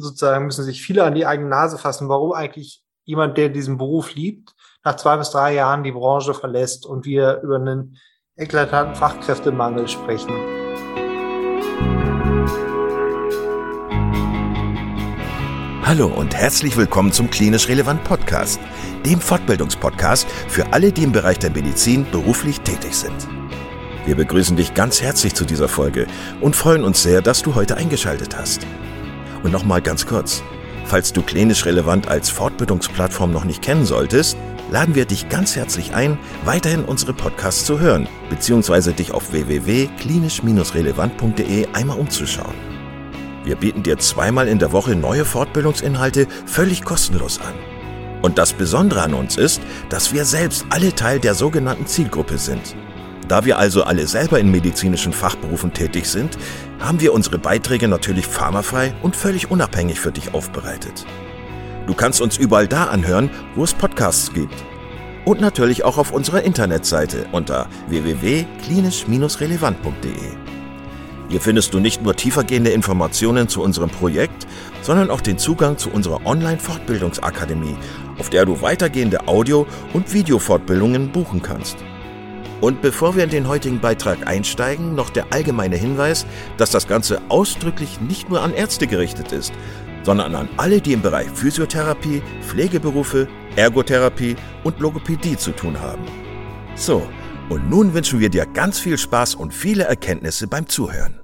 sozusagen müssen sich viele an die eigene Nase fassen, warum eigentlich jemand, der diesen Beruf liebt, nach zwei bis drei Jahren die Branche verlässt und wir über einen eklatanten Fachkräftemangel sprechen. Hallo und herzlich willkommen zum Klinisch Relevant Podcast, dem Fortbildungspodcast für alle, die im Bereich der Medizin beruflich tätig sind. Wir begrüßen dich ganz herzlich zu dieser Folge und freuen uns sehr, dass du heute eingeschaltet hast. Und nochmal ganz kurz. Falls du Klinisch Relevant als Fortbildungsplattform noch nicht kennen solltest, laden wir dich ganz herzlich ein, weiterhin unsere Podcasts zu hören, beziehungsweise dich auf www.klinisch-relevant.de einmal umzuschauen. Wir bieten dir zweimal in der Woche neue Fortbildungsinhalte völlig kostenlos an. Und das Besondere an uns ist, dass wir selbst alle Teil der sogenannten Zielgruppe sind. Da wir also alle selber in medizinischen Fachberufen tätig sind, haben wir unsere Beiträge natürlich pharmafrei und völlig unabhängig für dich aufbereitet. Du kannst uns überall da anhören, wo es Podcasts gibt. Und natürlich auch auf unserer Internetseite unter www.klinisch-relevant.de. Hier findest du nicht nur tiefergehende Informationen zu unserem Projekt, sondern auch den Zugang zu unserer Online-Fortbildungsakademie, auf der du weitergehende Audio- und Videofortbildungen buchen kannst. Und bevor wir in den heutigen Beitrag einsteigen, noch der allgemeine Hinweis, dass das Ganze ausdrücklich nicht nur an Ärzte gerichtet ist, sondern an alle, die im Bereich Physiotherapie, Pflegeberufe, Ergotherapie und Logopädie zu tun haben. So, und nun wünschen wir dir ganz viel Spaß und viele Erkenntnisse beim Zuhören.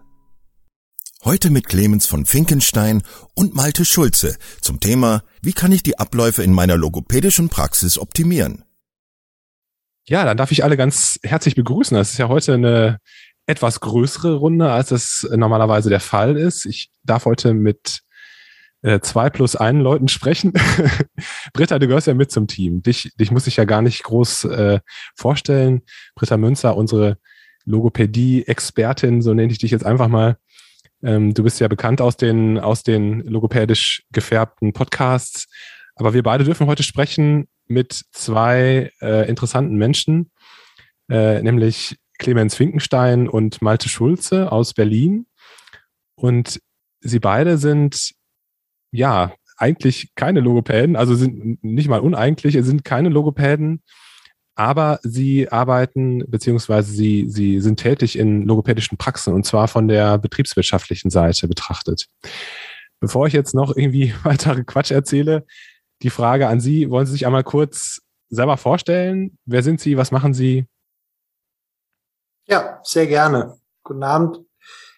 Heute mit Clemens von Finkenstein und Malte Schulze zum Thema Wie kann ich die Abläufe in meiner logopädischen Praxis optimieren? Ja, dann darf ich alle ganz herzlich begrüßen. Das ist ja heute eine etwas größere Runde, als es normalerweise der Fall ist. Ich darf heute mit äh, zwei plus einen Leuten sprechen. Britta, du gehörst ja mit zum Team. Dich, dich muss ich ja gar nicht groß äh, vorstellen. Britta Münzer, unsere Logopädie-Expertin, so nenne ich dich jetzt einfach mal. Ähm, du bist ja bekannt aus den, aus den logopädisch gefärbten Podcasts. Aber wir beide dürfen heute sprechen mit zwei äh, interessanten Menschen, äh, nämlich Clemens Finkenstein und Malte Schulze aus Berlin. Und sie beide sind ja eigentlich keine Logopäden, also sind nicht mal uneigentlich, sind keine Logopäden, aber sie arbeiten beziehungsweise sie, sie sind tätig in logopädischen Praxen und zwar von der betriebswirtschaftlichen Seite betrachtet. Bevor ich jetzt noch irgendwie weitere Quatsch erzähle, die Frage an Sie, wollen Sie sich einmal kurz selber vorstellen? Wer sind Sie? Was machen Sie? Ja, sehr gerne. Guten Abend.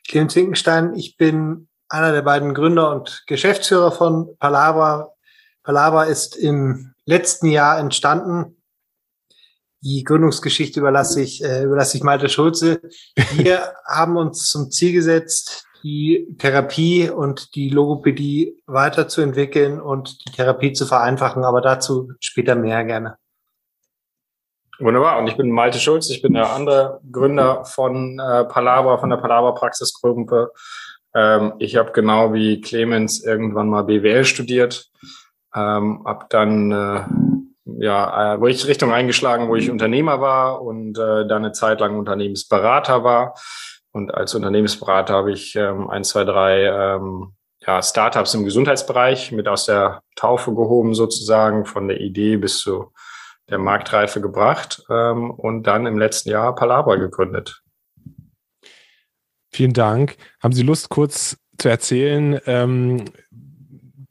Clemens Winkenstein. Ich bin einer der beiden Gründer und Geschäftsführer von Palabra. Palabra ist im letzten Jahr entstanden. Die Gründungsgeschichte überlasse ich, äh, überlasse ich Malte Schulze. Wir haben uns zum Ziel gesetzt, die Therapie und die Logopädie weiterzuentwickeln und die Therapie zu vereinfachen, aber dazu später mehr gerne. Wunderbar. Und ich bin Malte Schulz. Ich bin der andere Gründer von äh, Palabra, von der Palabra Praxisgruppe. Ähm, ich habe genau wie Clemens irgendwann mal BWL studiert, ähm, habe dann äh, ja äh, Richtung eingeschlagen, wo ich Unternehmer war und äh, dann eine Zeit lang Unternehmensberater war und als Unternehmensberater habe ich ähm, ein, zwei, drei ähm, ja, Startups im Gesundheitsbereich mit aus der Taufe gehoben, sozusagen, von der Idee bis zu der Marktreife gebracht ähm, und dann im letzten Jahr Palabra gegründet. Vielen Dank. Haben Sie Lust, kurz zu erzählen, ähm,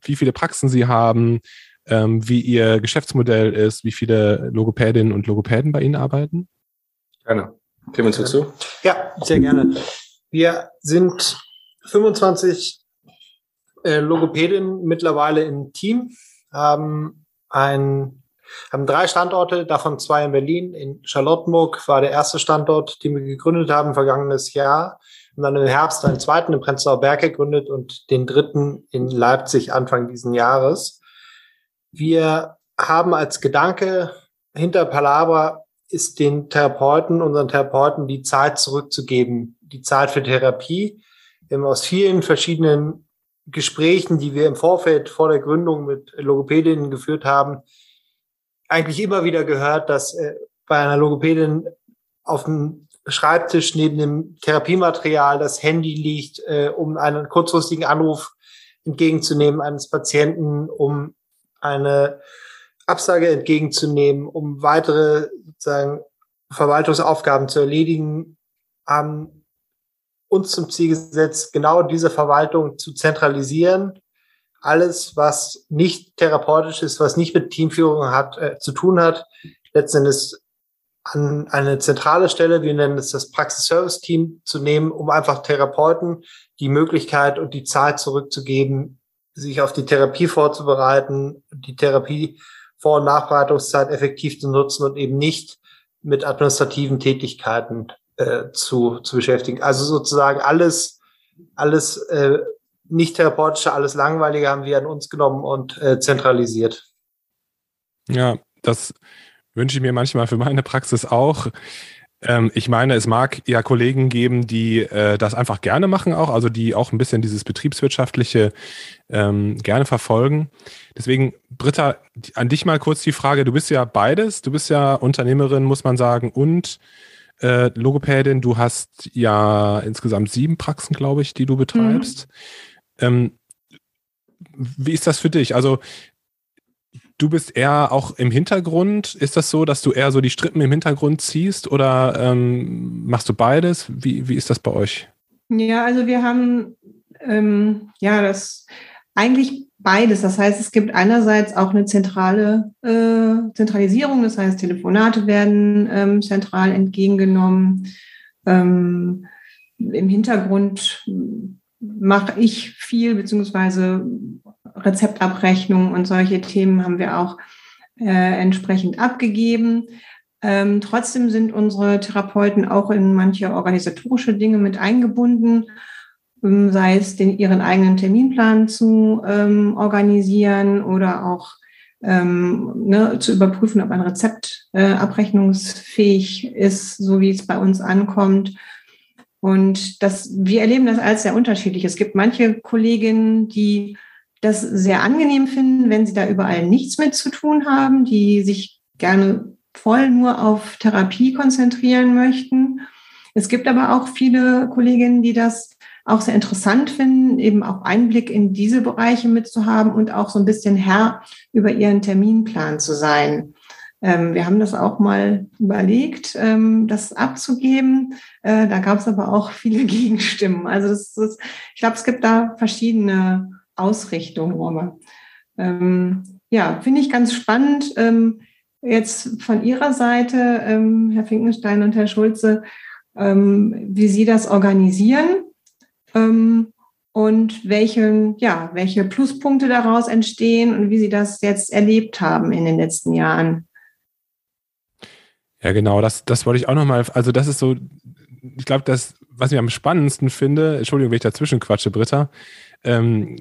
wie viele Praxen Sie haben, ähm, wie Ihr Geschäftsmodell ist, wie viele Logopädinnen und Logopäden bei Ihnen arbeiten? Gerne. Clemens, willst du? Ja, sehr gerne. Wir sind 25 äh, Logopädinnen mittlerweile im Team, haben ein haben drei Standorte, davon zwei in Berlin. In Charlottenburg war der erste Standort, den wir gegründet haben, vergangenes Jahr. Und dann im Herbst einen zweiten in Prenzlauer Berg gegründet und den dritten in Leipzig Anfang diesen Jahres. Wir haben als Gedanke hinter Palabra ist den Therapeuten, unseren Therapeuten, die Zeit zurückzugeben, die Zeit für Therapie. Wir haben aus vielen verschiedenen Gesprächen, die wir im Vorfeld vor der Gründung mit Logopädinnen geführt haben, eigentlich immer wieder gehört, dass äh, bei einer Logopädin auf dem Schreibtisch neben dem Therapiematerial das Handy liegt, äh, um einen kurzfristigen Anruf entgegenzunehmen eines Patienten, um eine Absage entgegenzunehmen, um weitere sozusagen Verwaltungsaufgaben zu erledigen, haben uns zum Ziel gesetzt, genau diese Verwaltung zu zentralisieren. Alles, was nicht therapeutisch ist, was nicht mit Teamführung hat, äh, zu tun hat, letztendlich an eine zentrale Stelle, wir nennen es das Praxis-Service-Team, zu nehmen, um einfach Therapeuten die Möglichkeit und die Zeit zurückzugeben, sich auf die Therapie vorzubereiten, die Therapie Vor- und Nachbereitungszeit effektiv zu nutzen und eben nicht mit administrativen Tätigkeiten äh, zu, zu beschäftigen. Also sozusagen alles, alles äh, nicht therapeutische, alles langweilige haben wir an uns genommen und äh, zentralisiert. Ja, das wünsche ich mir manchmal für meine Praxis auch. Ähm, ich meine, es mag ja Kollegen geben, die äh, das einfach gerne machen auch, also die auch ein bisschen dieses betriebswirtschaftliche ähm, gerne verfolgen. Deswegen, Britta, an dich mal kurz die Frage, du bist ja beides, du bist ja Unternehmerin, muss man sagen, und äh, Logopädin, du hast ja insgesamt sieben Praxen, glaube ich, die du betreibst. Mhm. Ähm, wie ist das für dich? Also du bist eher auch im Hintergrund. Ist das so, dass du eher so die Strippen im Hintergrund ziehst oder ähm, machst du beides? Wie, wie ist das bei euch? Ja, also wir haben ähm, ja das eigentlich beides. Das heißt, es gibt einerseits auch eine zentrale äh, Zentralisierung, das heißt, Telefonate werden ähm, zentral entgegengenommen. Ähm, Im Hintergrund mache ich viel, beziehungsweise Rezeptabrechnung und solche Themen haben wir auch äh, entsprechend abgegeben. Ähm, trotzdem sind unsere Therapeuten auch in manche organisatorische Dinge mit eingebunden, ähm, sei es den, ihren eigenen Terminplan zu ähm, organisieren oder auch ähm, ne, zu überprüfen, ob ein Rezept äh, abrechnungsfähig ist, so wie es bei uns ankommt. Und das, wir erleben das als sehr unterschiedlich. Es gibt manche Kolleginnen, die das sehr angenehm finden, wenn sie da überall nichts mit zu tun haben, die sich gerne voll nur auf Therapie konzentrieren möchten. Es gibt aber auch viele Kolleginnen, die das auch sehr interessant finden, eben auch Einblick in diese Bereiche mitzuhaben und auch so ein bisschen Herr über ihren Terminplan zu sein. Ähm, wir haben das auch mal überlegt, ähm, das abzugeben. Äh, da gab es aber auch viele Gegenstimmen. Also das, das, ich glaube, es gibt da verschiedene Ausrichtungen. Aber ähm, ja, finde ich ganz spannend. Ähm, jetzt von Ihrer Seite, ähm, Herr Finkenstein und Herr Schulze, ähm, wie Sie das organisieren und welche, ja, welche Pluspunkte daraus entstehen und wie Sie das jetzt erlebt haben in den letzten Jahren. Ja, genau, das, das wollte ich auch nochmal, also das ist so, ich glaube, das, was ich am spannendsten finde, Entschuldigung, wenn ich dazwischen quatsche, Britta, ähm,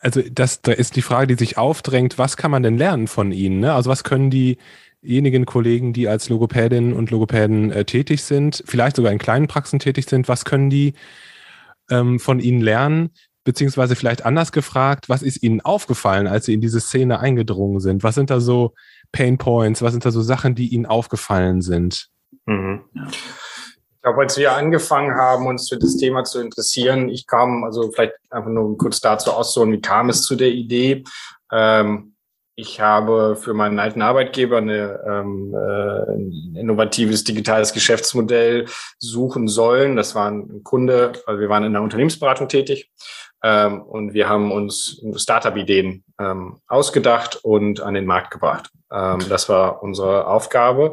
also das, da ist die Frage, die sich aufdrängt, was kann man denn lernen von ihnen? Ne? Also was können diejenigen Kollegen, die als Logopädinnen und Logopäden äh, tätig sind, vielleicht sogar in kleinen Praxen tätig sind, was können die ähm, von ihnen lernen? Beziehungsweise vielleicht anders gefragt, was ist ihnen aufgefallen, als sie in diese Szene eingedrungen sind? Was sind da so Pain Points? Was sind da so Sachen, die Ihnen aufgefallen sind? Mhm. Ich glaube, als wir angefangen haben, uns für das Thema zu interessieren, ich kam, also vielleicht einfach nur kurz dazu auszuholen, wie kam es zu der Idee? Ähm, ich habe für meinen alten Arbeitgeber eine, ähm, äh, ein innovatives digitales Geschäftsmodell suchen sollen. Das war ein Kunde, also wir waren in der Unternehmensberatung tätig ähm, und wir haben uns Startup-Ideen ähm, ausgedacht und an den Markt gebracht. Ähm, das war unsere Aufgabe.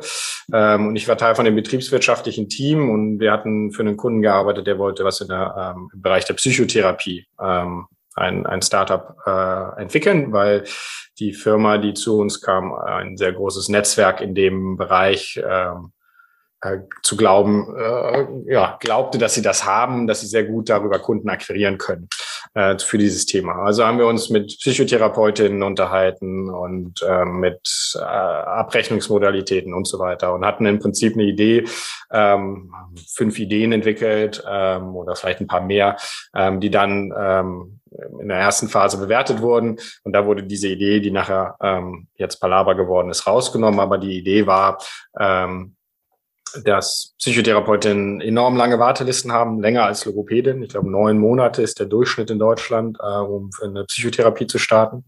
Ähm, und ich war Teil von dem betriebswirtschaftlichen Team und wir hatten für einen Kunden gearbeitet, der wollte was in der, ähm, im Bereich der Psychotherapie ein, ein Startup äh, entwickeln, weil die Firma, die zu uns kam, ein sehr großes Netzwerk in dem Bereich äh, zu glauben, äh, ja, glaubte, dass sie das haben, dass sie sehr gut darüber Kunden akquirieren können äh, für dieses Thema. Also haben wir uns mit Psychotherapeutinnen unterhalten und äh, mit äh, Abrechnungsmodalitäten und so weiter und hatten im Prinzip eine Idee, ähm, fünf Ideen entwickelt ähm, oder vielleicht ein paar mehr, ähm, die dann ähm, in der ersten Phase bewertet wurden. Und da wurde diese Idee, die nachher ähm, jetzt Palabra geworden ist, rausgenommen. Aber die Idee war, ähm, dass Psychotherapeutinnen enorm lange Wartelisten haben, länger als Logopädin. Ich glaube, neun Monate ist der Durchschnitt in Deutschland, äh, um für eine Psychotherapie zu starten.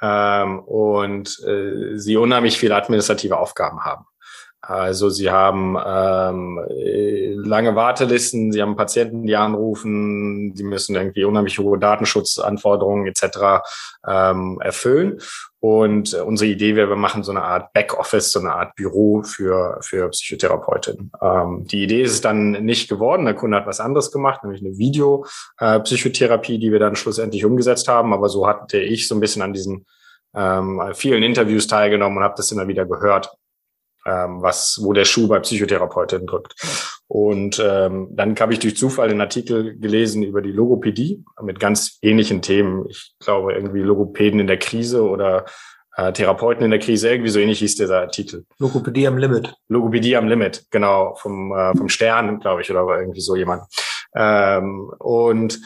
Ähm, und äh, sie unheimlich viele administrative Aufgaben haben. Also sie haben ähm, lange Wartelisten, sie haben Patienten, die anrufen, sie müssen irgendwie unheimlich hohe Datenschutzanforderungen etc. Ähm, erfüllen. Und äh, unsere Idee wäre, wir machen so eine Art Backoffice, so eine Art Büro für, für Psychotherapeutinnen. Ähm, die Idee ist es dann nicht geworden. Der Kunde hat was anderes gemacht, nämlich eine Videopsychotherapie, äh, die wir dann schlussendlich umgesetzt haben. Aber so hatte ich so ein bisschen an diesen ähm, vielen Interviews teilgenommen und habe das immer wieder gehört ähm, was, wo der Schuh bei Psychotherapeutinnen drückt. Und ähm, dann habe ich durch Zufall einen Artikel gelesen über die Logopädie mit ganz ähnlichen Themen. Ich glaube irgendwie Logopäden in der Krise oder äh, Therapeuten in der Krise, irgendwie so ähnlich hieß dieser Artikel. Logopädie am Limit. Logopädie am Limit, genau, vom, äh, vom Stern, glaube ich, oder irgendwie so jemand. Ähm, und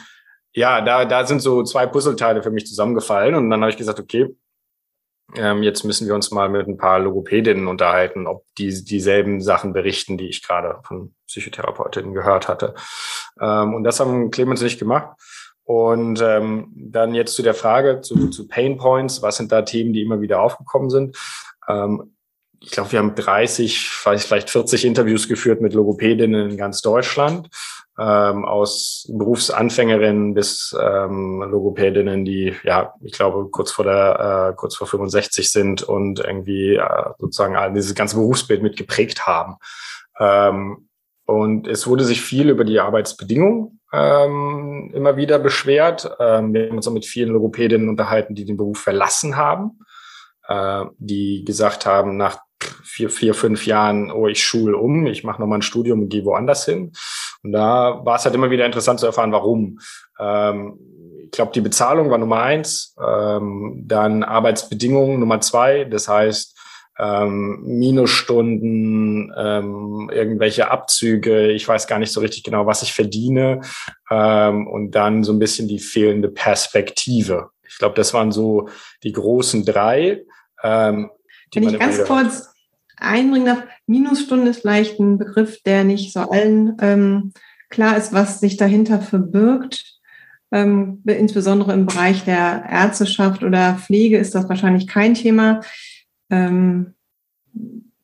ja, da, da sind so zwei Puzzleteile für mich zusammengefallen und dann habe ich gesagt, okay, ähm, jetzt müssen wir uns mal mit ein paar Logopädinnen unterhalten, ob die dieselben Sachen berichten, die ich gerade von Psychotherapeutinnen gehört hatte. Ähm, und das haben Clemens nicht gemacht. Und ähm, dann jetzt zu der Frage zu, zu Pain Points. Was sind da Themen, die immer wieder aufgekommen sind? Ähm, ich glaube, wir haben 30, vielleicht 40 Interviews geführt mit Logopädinnen in ganz Deutschland ähm, aus Berufsanfängerinnen bis ähm, Logopädinnen, die ja, ich glaube, kurz vor der, äh, kurz vor 65 sind und irgendwie äh, sozusagen dieses ganze Berufsbild mit geprägt haben. Ähm, und es wurde sich viel über die Arbeitsbedingungen ähm, immer wieder beschwert. Ähm, wir haben uns auch mit vielen Logopädinnen unterhalten, die den Beruf verlassen haben, äh, die gesagt haben, nach vier, vier, fünf Jahren, oh, ich schule um, ich mache nochmal ein Studium und gehe woanders hin. Und da war es halt immer wieder interessant zu erfahren, warum. Ähm, ich glaube, die Bezahlung war Nummer eins, ähm, dann Arbeitsbedingungen Nummer zwei, das heißt ähm, Minusstunden, ähm, irgendwelche Abzüge, ich weiß gar nicht so richtig genau, was ich verdiene ähm, und dann so ein bisschen die fehlende Perspektive. Ich glaube, das waren so die großen drei. Ähm, Wenn ich ganz kurz einbringen darf. Minusstunde ist vielleicht ein Begriff, der nicht so allen ähm, klar ist, was sich dahinter verbirgt. Ähm, insbesondere im Bereich der Ärzteschaft oder Pflege ist das wahrscheinlich kein Thema. Ähm,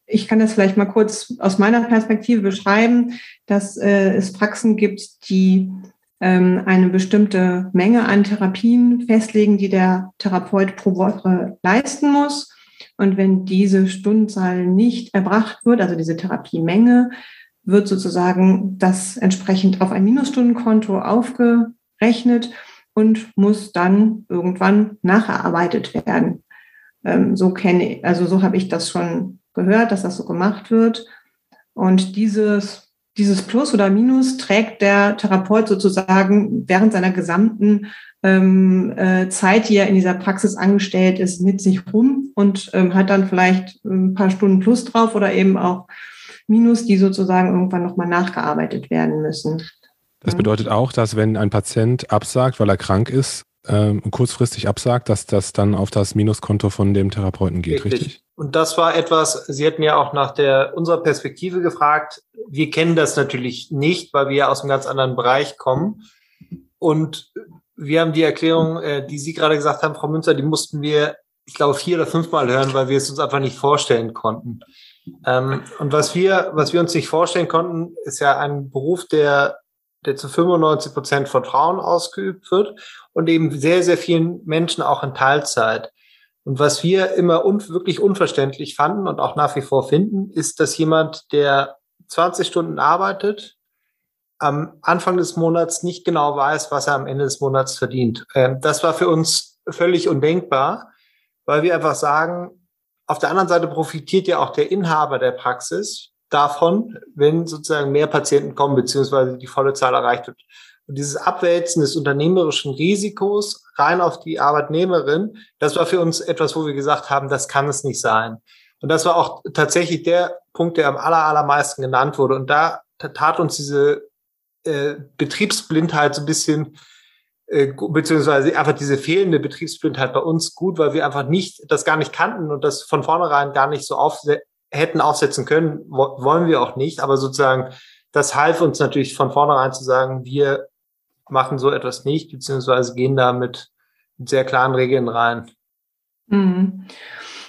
ich kann das vielleicht mal kurz aus meiner Perspektive beschreiben, dass äh, es Praxen gibt, die ähm, eine bestimmte Menge an Therapien festlegen, die der Therapeut pro Woche leisten muss. Und wenn diese Stundenzahl nicht erbracht wird, also diese Therapiemenge, wird sozusagen das entsprechend auf ein Minusstundenkonto aufgerechnet und muss dann irgendwann nachgearbeitet werden. Ähm, so kenne also so habe ich das schon gehört, dass das so gemacht wird. Und dieses, dieses Plus oder Minus trägt der Therapeut sozusagen während seiner gesamten ähm, äh, Zeit, die er in dieser Praxis angestellt ist, mit sich rum und ähm, hat dann vielleicht ein paar Stunden plus drauf oder eben auch Minus, die sozusagen irgendwann nochmal nachgearbeitet werden müssen. Das bedeutet auch, dass wenn ein Patient absagt, weil er krank ist, ähm, kurzfristig absagt, dass das dann auf das Minuskonto von dem Therapeuten geht, richtig. richtig? Und das war etwas, Sie hatten ja auch nach der unserer Perspektive gefragt. Wir kennen das natürlich nicht, weil wir ja aus einem ganz anderen Bereich kommen. Und wir haben die Erklärung, äh, die Sie gerade gesagt haben, Frau Münzer, die mussten wir, ich glaube, vier oder fünfmal hören, weil wir es uns einfach nicht vorstellen konnten. Ähm, und was wir, was wir uns nicht vorstellen konnten, ist ja ein Beruf, der, der zu 95 Prozent von Frauen ausgeübt wird und eben sehr, sehr vielen Menschen auch in Teilzeit. Und was wir immer un wirklich unverständlich fanden und auch nach wie vor finden, ist, dass jemand, der 20 Stunden arbeitet, am Anfang des Monats nicht genau weiß, was er am Ende des Monats verdient. Ähm, das war für uns völlig undenkbar, weil wir einfach sagen, auf der anderen Seite profitiert ja auch der Inhaber der Praxis davon, wenn sozusagen mehr Patienten kommen, beziehungsweise die volle Zahl erreicht wird. Und dieses Abwälzen des unternehmerischen Risikos rein auf die Arbeitnehmerin, das war für uns etwas, wo wir gesagt haben, das kann es nicht sein. Und das war auch tatsächlich der Punkt, der am aller, allermeisten genannt wurde. Und da tat uns diese äh, Betriebsblindheit so ein bisschen, äh, beziehungsweise einfach diese fehlende Betriebsblindheit bei uns gut, weil wir einfach nicht, das gar nicht kannten und das von vornherein gar nicht so auf, hätten aufsetzen können, wollen wir auch nicht, aber sozusagen, das half uns natürlich von vornherein zu sagen, wir machen so etwas nicht, beziehungsweise gehen da mit sehr klaren Regeln rein. Mhm.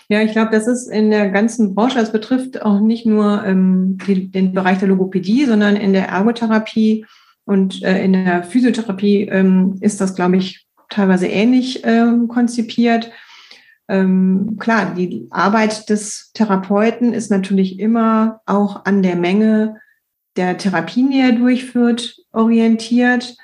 Ja, ich glaube, das ist in der ganzen Branche, das betrifft auch nicht nur ähm, die, den Bereich der Logopädie, sondern in der Ergotherapie und äh, in der Physiotherapie ähm, ist das, glaube ich, teilweise ähnlich ähm, konzipiert. Ähm, klar, die Arbeit des Therapeuten ist natürlich immer auch an der Menge der Therapien, die er durchführt, orientiert.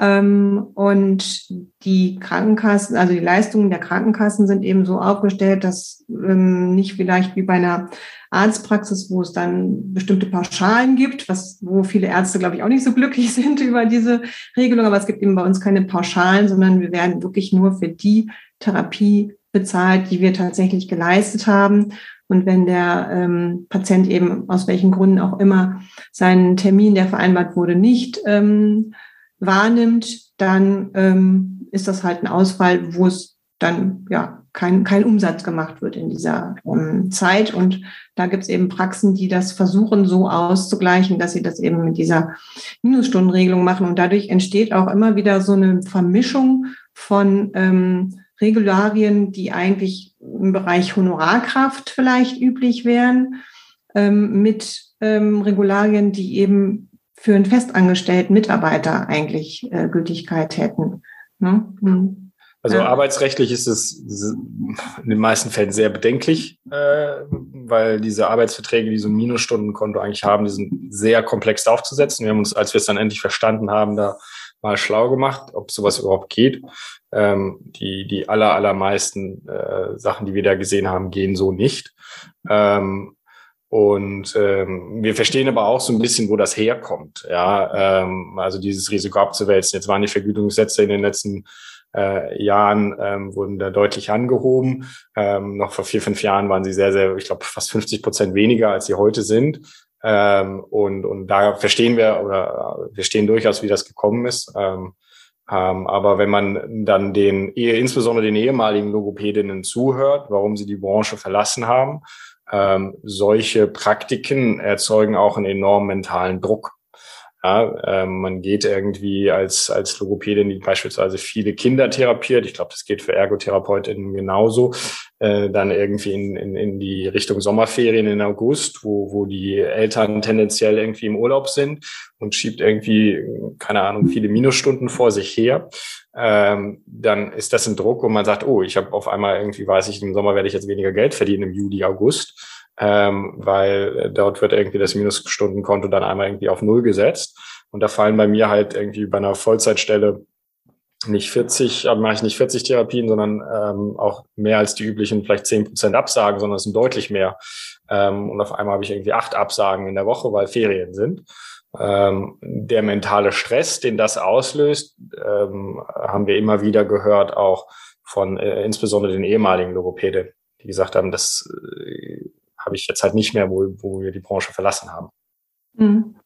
Ähm, und die Krankenkassen, also die Leistungen der Krankenkassen sind eben so aufgestellt, dass ähm, nicht vielleicht wie bei einer Arztpraxis, wo es dann bestimmte Pauschalen gibt, was, wo viele Ärzte, glaube ich, auch nicht so glücklich sind über diese Regelung. Aber es gibt eben bei uns keine Pauschalen, sondern wir werden wirklich nur für die Therapie bezahlt, die wir tatsächlich geleistet haben. Und wenn der ähm, Patient eben aus welchen Gründen auch immer seinen Termin, der vereinbart wurde, nicht ähm, wahrnimmt, dann ähm, ist das halt ein Ausfall, wo es dann ja kein, kein Umsatz gemacht wird in dieser ähm, Zeit. Und da gibt es eben Praxen, die das versuchen so auszugleichen, dass sie das eben mit dieser Minusstundenregelung machen. Und dadurch entsteht auch immer wieder so eine Vermischung von ähm, Regularien, die eigentlich im Bereich Honorarkraft vielleicht üblich wären, ähm, mit ähm, Regularien, die eben für einen festangestellten Mitarbeiter eigentlich äh, Gültigkeit hätten. Ne? Hm. Also ja. arbeitsrechtlich ist es in den meisten Fällen sehr bedenklich, äh, weil diese Arbeitsverträge, die so ein Minusstundenkonto eigentlich haben, die sind sehr komplex aufzusetzen. Wir haben uns, als wir es dann endlich verstanden haben, da mal schlau gemacht, ob sowas überhaupt geht. Ähm, die, die aller, allermeisten äh, Sachen, die wir da gesehen haben, gehen so nicht. Ähm, und ähm, wir verstehen aber auch so ein bisschen, wo das herkommt. Ja, ähm, also dieses Risiko abzuwälzen. Jetzt waren die Vergütungssätze in den letzten äh, Jahren ähm, wurden da deutlich angehoben. Ähm, noch vor vier, fünf Jahren waren sie sehr, sehr, ich glaube, fast 50 Prozent weniger, als sie heute sind. Ähm, und, und da verstehen wir oder wir verstehen durchaus, wie das gekommen ist. Ähm, ähm, aber wenn man dann den, insbesondere den ehemaligen Logopädinnen zuhört, warum sie die Branche verlassen haben, ähm, solche Praktiken erzeugen auch einen enormen mentalen Druck. Ja, ähm, man geht irgendwie als, als Logopädin, die beispielsweise viele Kinder therapiert, ich glaube, das geht für Ergotherapeutinnen genauso, äh, dann irgendwie in, in, in die Richtung Sommerferien in August, wo, wo die Eltern tendenziell irgendwie im Urlaub sind und schiebt irgendwie, keine Ahnung, viele Minusstunden vor sich her. Ähm, dann ist das ein Druck, wo man sagt, oh, ich habe auf einmal irgendwie, weiß ich, im Sommer werde ich jetzt weniger Geld verdienen im Juli, August ähm, weil äh, dort wird irgendwie das Minusstundenkonto dann einmal irgendwie auf Null gesetzt. Und da fallen bei mir halt irgendwie bei einer Vollzeitstelle nicht 40, aber mache ich nicht 40 Therapien, sondern ähm, auch mehr als die üblichen vielleicht 10 Prozent Absagen, sondern es sind deutlich mehr. Ähm, und auf einmal habe ich irgendwie acht Absagen in der Woche, weil Ferien sind. Ähm, der mentale Stress, den das auslöst, ähm, haben wir immer wieder gehört, auch von äh, insbesondere den ehemaligen Logopäden, die gesagt haben, das äh, habe ich jetzt halt nicht mehr, wo, wo wir die Branche verlassen haben. Mhm.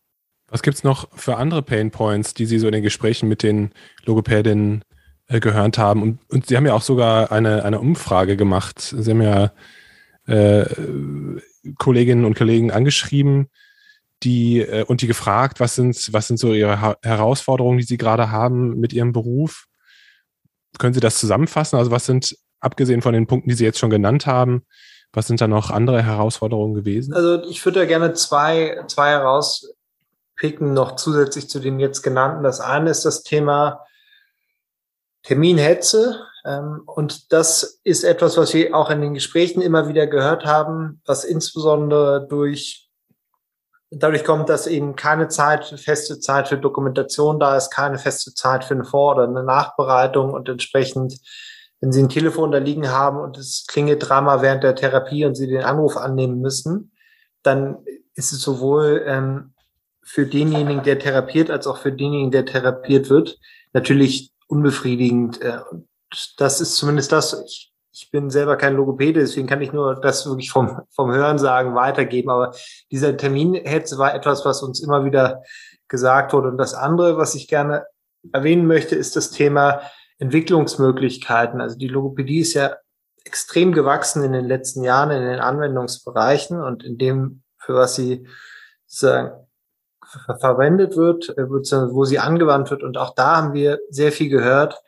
Was gibt es noch für andere Pain Points, die Sie so in den Gesprächen mit den Logopädinnen äh, gehört haben? Und, und, Sie haben ja auch sogar eine, eine Umfrage gemacht. Sie haben ja äh, Kolleginnen und Kollegen angeschrieben, die äh, und die gefragt, was sind, was sind so ihre ha Herausforderungen, die sie gerade haben mit ihrem Beruf? Können Sie das zusammenfassen? Also was sind, abgesehen von den Punkten, die Sie jetzt schon genannt haben, was sind da noch andere Herausforderungen gewesen? Also ich würde da gerne zwei, zwei herauspicken, noch zusätzlich zu den jetzt genannten. Das eine ist das Thema Terminhetze. Ähm, und das ist etwas, was wir auch in den Gesprächen immer wieder gehört haben, was insbesondere durch dadurch kommt, dass eben keine Zeit, feste Zeit für Dokumentation da ist, keine feste Zeit für eine Vor- oder eine Nachbereitung und entsprechend wenn Sie ein Telefon da liegen haben und es klingelt dreimal während der Therapie und Sie den Anruf annehmen müssen, dann ist es sowohl ähm, für denjenigen, der therapiert, als auch für denjenigen, der therapiert wird, natürlich unbefriedigend. Äh, das ist zumindest das. Ich, ich bin selber kein Logopäde, deswegen kann ich nur das wirklich vom, vom Hören sagen weitergeben. Aber dieser Terminhetze war etwas, was uns immer wieder gesagt wurde. Und das andere, was ich gerne erwähnen möchte, ist das Thema Entwicklungsmöglichkeiten. Also die Logopädie ist ja extrem gewachsen in den letzten Jahren in den Anwendungsbereichen und in dem, für was sie sozusagen verwendet wird, äh, wo sie angewandt wird. Und auch da haben wir sehr viel gehört,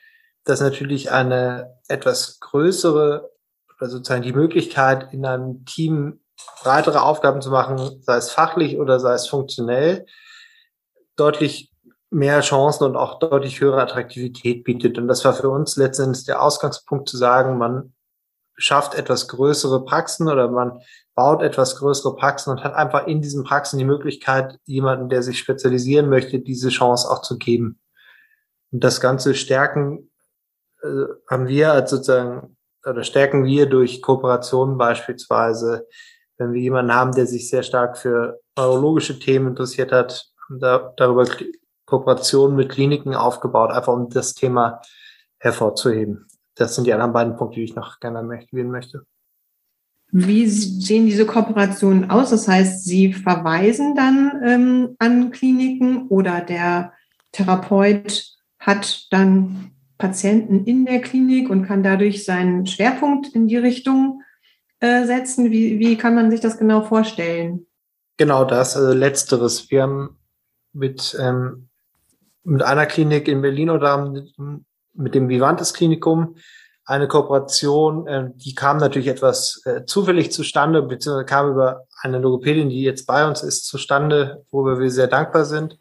dass natürlich eine etwas größere oder sozusagen die Möglichkeit, in einem Team breitere Aufgaben zu machen, sei es fachlich oder sei es funktionell, deutlich mehr Chancen und auch deutlich höhere Attraktivität bietet. Und das war für uns letztendlich der Ausgangspunkt zu sagen, man schafft etwas größere Praxen oder man baut etwas größere Praxen und hat einfach in diesen Praxen die Möglichkeit, jemanden, der sich spezialisieren möchte, diese Chance auch zu geben. Und das Ganze stärken äh, haben wir als sozusagen oder stärken wir durch Kooperationen beispielsweise, wenn wir jemanden haben, der sich sehr stark für neurologische Themen interessiert hat, da, darüber Kooperationen mit Kliniken aufgebaut, einfach um das Thema hervorzuheben. Das sind die anderen beiden Punkte, die ich noch gerne erwähnen möchte. Wie sehen diese Kooperationen aus? Das heißt, Sie verweisen dann ähm, an Kliniken oder der Therapeut hat dann Patienten in der Klinik und kann dadurch seinen Schwerpunkt in die Richtung äh, setzen. Wie, wie kann man sich das genau vorstellen? Genau das, also letzteres. Wir haben mit, ähm, mit einer Klinik in Berlin oder mit, dem Vivantes Klinikum eine Kooperation, äh, die kam natürlich etwas äh, zufällig zustande, beziehungsweise kam über eine Logopädin, die jetzt bei uns ist, zustande, worüber wir sehr dankbar sind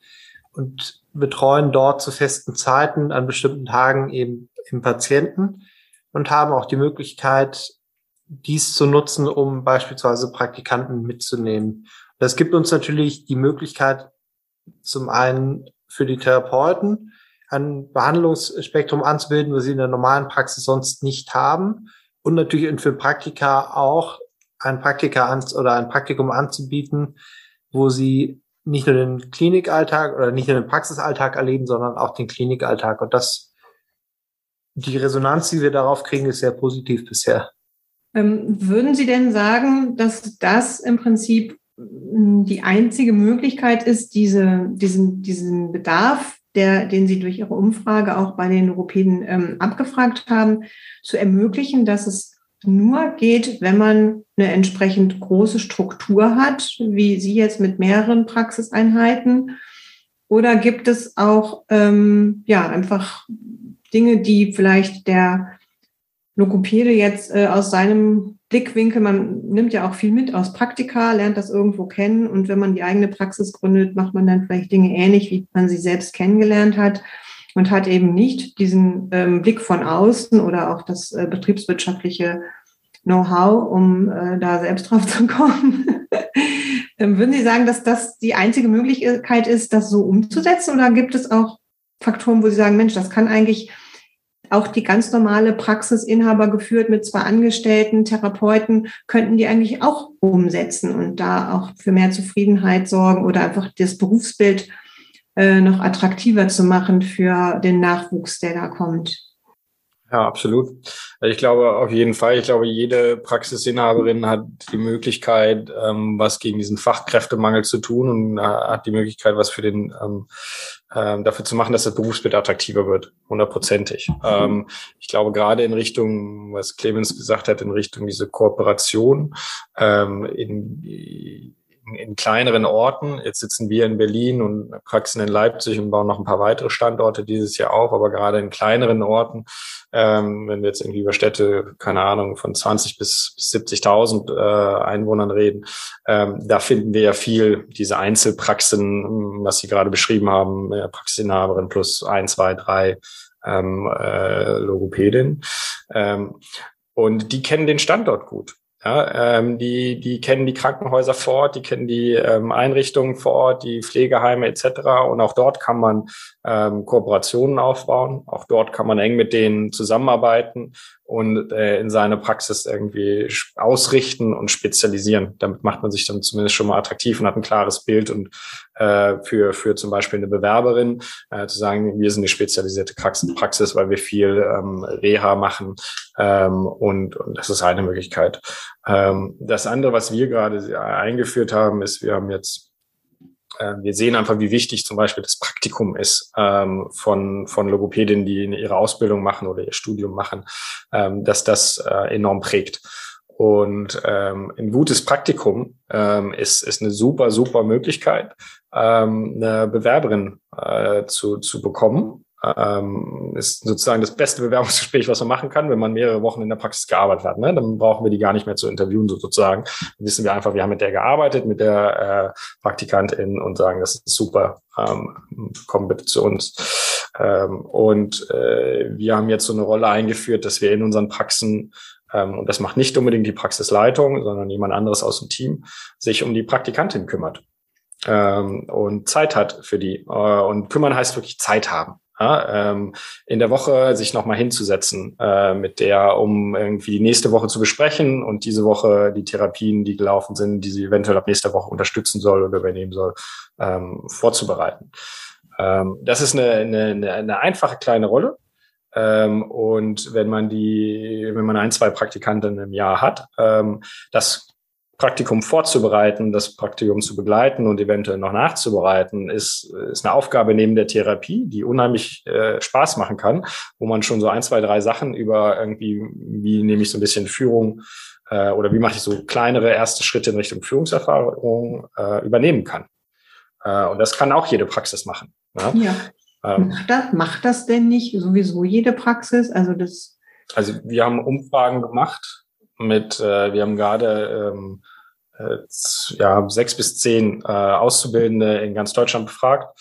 und betreuen dort zu festen Zeiten an bestimmten Tagen eben im Patienten und haben auch die Möglichkeit, dies zu nutzen, um beispielsweise Praktikanten mitzunehmen. Das gibt uns natürlich die Möglichkeit, zum einen für die Therapeuten ein Behandlungsspektrum anzubilden, was sie in der normalen Praxis sonst nicht haben. Und natürlich für Praktika auch ein Praktika oder ein Praktikum anzubieten, wo sie nicht nur den Klinikalltag oder nicht nur den Praxisalltag erleben, sondern auch den Klinikalltag. Und das, die Resonanz, die wir darauf kriegen, ist sehr positiv bisher. Ähm, würden Sie denn sagen, dass das im Prinzip die einzige Möglichkeit ist, diese, diesen, diesen Bedarf, der, den Sie durch Ihre Umfrage auch bei den Europäen ähm, abgefragt haben, zu ermöglichen, dass es nur geht, wenn man eine entsprechend große Struktur hat, wie Sie jetzt mit mehreren Praxiseinheiten? Oder gibt es auch ähm, ja einfach Dinge, die vielleicht der Logopäde jetzt äh, aus seinem Blickwinkel, man nimmt ja auch viel mit aus Praktika, lernt das irgendwo kennen und wenn man die eigene Praxis gründet, macht man dann vielleicht Dinge ähnlich, wie man sie selbst kennengelernt hat und hat eben nicht diesen ähm, Blick von außen oder auch das äh, betriebswirtschaftliche Know-how, um äh, da selbst drauf zu kommen. ähm, würden Sie sagen, dass das die einzige Möglichkeit ist, das so umzusetzen oder gibt es auch Faktoren, wo Sie sagen, Mensch, das kann eigentlich auch die ganz normale Praxisinhaber geführt mit zwei Angestellten, Therapeuten, könnten die eigentlich auch umsetzen und da auch für mehr Zufriedenheit sorgen oder einfach das Berufsbild äh, noch attraktiver zu machen für den Nachwuchs, der da kommt. Ja, absolut. Also ich glaube auf jeden Fall, ich glaube, jede Praxisinhaberin hat die Möglichkeit, ähm, was gegen diesen Fachkräftemangel zu tun und äh, hat die Möglichkeit, was für den ähm, äh, dafür zu machen, dass das Berufsbild attraktiver wird, hundertprozentig. Mhm. Ähm, ich glaube gerade in Richtung, was Clemens gesagt hat, in Richtung diese Kooperation, ähm, in in kleineren Orten. Jetzt sitzen wir in Berlin und Praxen in Leipzig und bauen noch ein paar weitere Standorte dieses Jahr auf, aber gerade in kleineren Orten, ähm, wenn wir jetzt irgendwie über Städte, keine Ahnung, von 20 bis, bis 70.000 äh, Einwohnern reden, ähm, da finden wir ja viel diese Einzelpraxen, was Sie gerade beschrieben haben, äh, Praxisinhaberin plus ein, zwei, drei ähm, äh, Logopädin. Ähm, und die kennen den Standort gut. Ja, ähm, die, die kennen die Krankenhäuser vor Ort, die kennen die ähm, Einrichtungen vor Ort, die Pflegeheime etc. Und auch dort kann man ähm, Kooperationen aufbauen. Auch dort kann man eng mit denen zusammenarbeiten und äh, in seine Praxis irgendwie ausrichten und spezialisieren. Damit macht man sich dann zumindest schon mal attraktiv und hat ein klares Bild und äh, für, für zum Beispiel eine Bewerberin äh, zu sagen, wir sind eine spezialisierte Praxis, weil wir viel ähm, Reha machen ähm, und, und das ist eine Möglichkeit. Ähm, das andere, was wir gerade eingeführt haben, ist, wir haben jetzt äh, wir sehen einfach, wie wichtig zum Beispiel das Praktikum ist ähm, von, von Logopädinnen, die ihre Ausbildung machen oder ihr Studium machen, ähm, dass das äh, enorm prägt. Und ähm, ein gutes Praktikum ähm, ist, ist eine super, super Möglichkeit, ähm, eine Bewerberin äh, zu, zu bekommen ähm, ist sozusagen das beste Bewerbungsgespräch, was man machen kann, wenn man mehrere Wochen in der Praxis gearbeitet hat. Ne? Dann brauchen wir die gar nicht mehr zu interviewen sozusagen. Dann wissen wir einfach, wir haben mit der gearbeitet, mit der äh, Praktikantin und sagen, das ist super, ähm, komm bitte zu uns. Ähm, und äh, wir haben jetzt so eine Rolle eingeführt, dass wir in unseren Praxen ähm, und das macht nicht unbedingt die Praxisleitung, sondern jemand anderes aus dem Team, sich um die Praktikantin kümmert ähm, und Zeit hat für die. Äh, und kümmern heißt wirklich Zeit haben ja, ähm, in der Woche sich nochmal hinzusetzen äh, mit der, um irgendwie die nächste Woche zu besprechen und diese Woche die Therapien, die gelaufen sind, die sie eventuell ab nächster Woche unterstützen soll oder übernehmen soll, ähm, vorzubereiten. Ähm, das ist eine, eine, eine einfache kleine Rolle. Ähm, und wenn man die, wenn man ein, zwei Praktikanten im Jahr hat, ähm, das Praktikum vorzubereiten, das Praktikum zu begleiten und eventuell noch nachzubereiten, ist, ist eine Aufgabe neben der Therapie, die unheimlich äh, Spaß machen kann, wo man schon so ein, zwei, drei Sachen über irgendwie, wie nehme ich so ein bisschen Führung äh, oder wie mache ich so kleinere erste Schritte in Richtung Führungserfahrung äh, übernehmen kann. Äh, und das kann auch jede Praxis machen. Ja. ja. Ähm, macht, das, macht das denn nicht sowieso jede Praxis? Also das. Also wir haben Umfragen gemacht mit, äh, wir haben gerade ähm, äh, ja, sechs bis zehn äh, Auszubildende in ganz Deutschland befragt.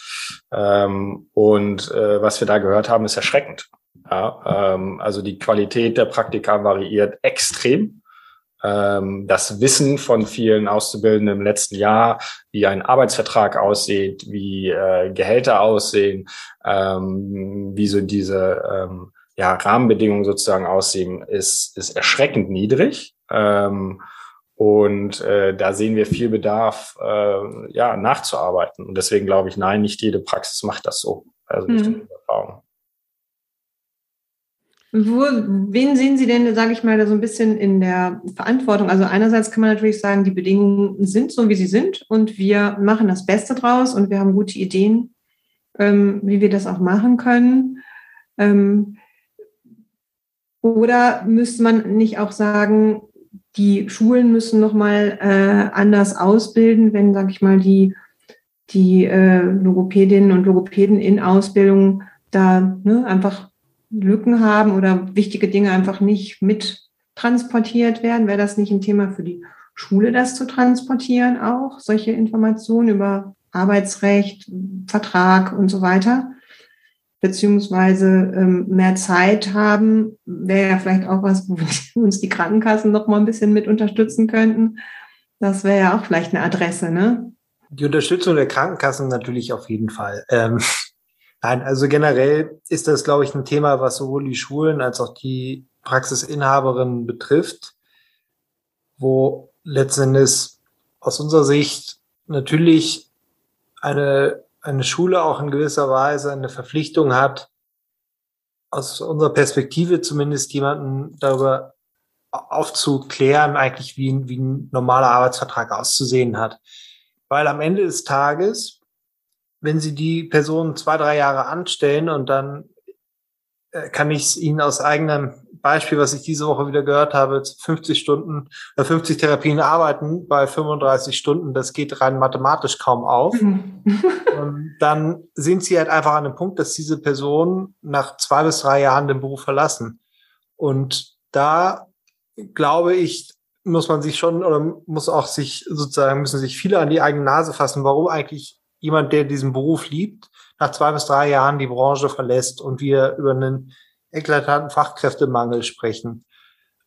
Ähm, und äh, was wir da gehört haben, ist erschreckend. Ja, ähm, also die Qualität der Praktika variiert extrem. Ähm, das Wissen von vielen Auszubildenden im letzten Jahr, wie ein Arbeitsvertrag aussieht, wie äh, Gehälter aussehen, ähm, wie so diese ähm, ja, Rahmenbedingungen sozusagen aussehen, ist, ist erschreckend niedrig. Ähm, und äh, da sehen wir viel Bedarf, äh, ja, nachzuarbeiten. Und deswegen glaube ich, nein, nicht jede Praxis macht das so. Also nicht mhm. Erfahrung. Wo, wen sehen Sie denn, sage ich mal, da so ein bisschen in der Verantwortung? Also einerseits kann man natürlich sagen, die Bedingungen sind so, wie sie sind und wir machen das Beste draus und wir haben gute Ideen, ähm, wie wir das auch machen können. Ähm, oder müsste man nicht auch sagen, die Schulen müssen nochmal äh, anders ausbilden, wenn, sage ich mal, die, die äh, Logopädinnen und Logopäden in Ausbildung da ne, einfach Lücken haben oder wichtige Dinge einfach nicht mit transportiert werden? Wäre das nicht ein Thema für die Schule, das zu transportieren auch, solche Informationen über Arbeitsrecht, Vertrag und so weiter? Beziehungsweise ähm, mehr Zeit haben, wäre ja vielleicht auch was, wo uns die Krankenkassen noch mal ein bisschen mit unterstützen könnten. Das wäre ja auch vielleicht eine Adresse, ne? Die Unterstützung der Krankenkassen natürlich auf jeden Fall. Ähm, nein, also generell ist das, glaube ich, ein Thema, was sowohl die Schulen als auch die Praxisinhaberinnen betrifft, wo letzten Endes aus unserer Sicht natürlich eine eine Schule auch in gewisser Weise eine Verpflichtung hat, aus unserer Perspektive zumindest jemanden darüber aufzuklären, eigentlich wie, wie ein normaler Arbeitsvertrag auszusehen hat. Weil am Ende des Tages, wenn Sie die Person zwei, drei Jahre anstellen und dann äh, kann ich es Ihnen aus eigenem Beispiel, was ich diese Woche wieder gehört habe, 50 Stunden, äh 50 Therapien arbeiten bei 35 Stunden, das geht rein mathematisch kaum auf. Und dann sind sie halt einfach an dem Punkt, dass diese Personen nach zwei bis drei Jahren den Beruf verlassen. Und da glaube ich, muss man sich schon oder muss auch sich sozusagen, müssen sich viele an die eigene Nase fassen, warum eigentlich jemand, der diesen Beruf liebt, nach zwei bis drei Jahren die Branche verlässt und wir über einen eklatanten Fachkräftemangel sprechen.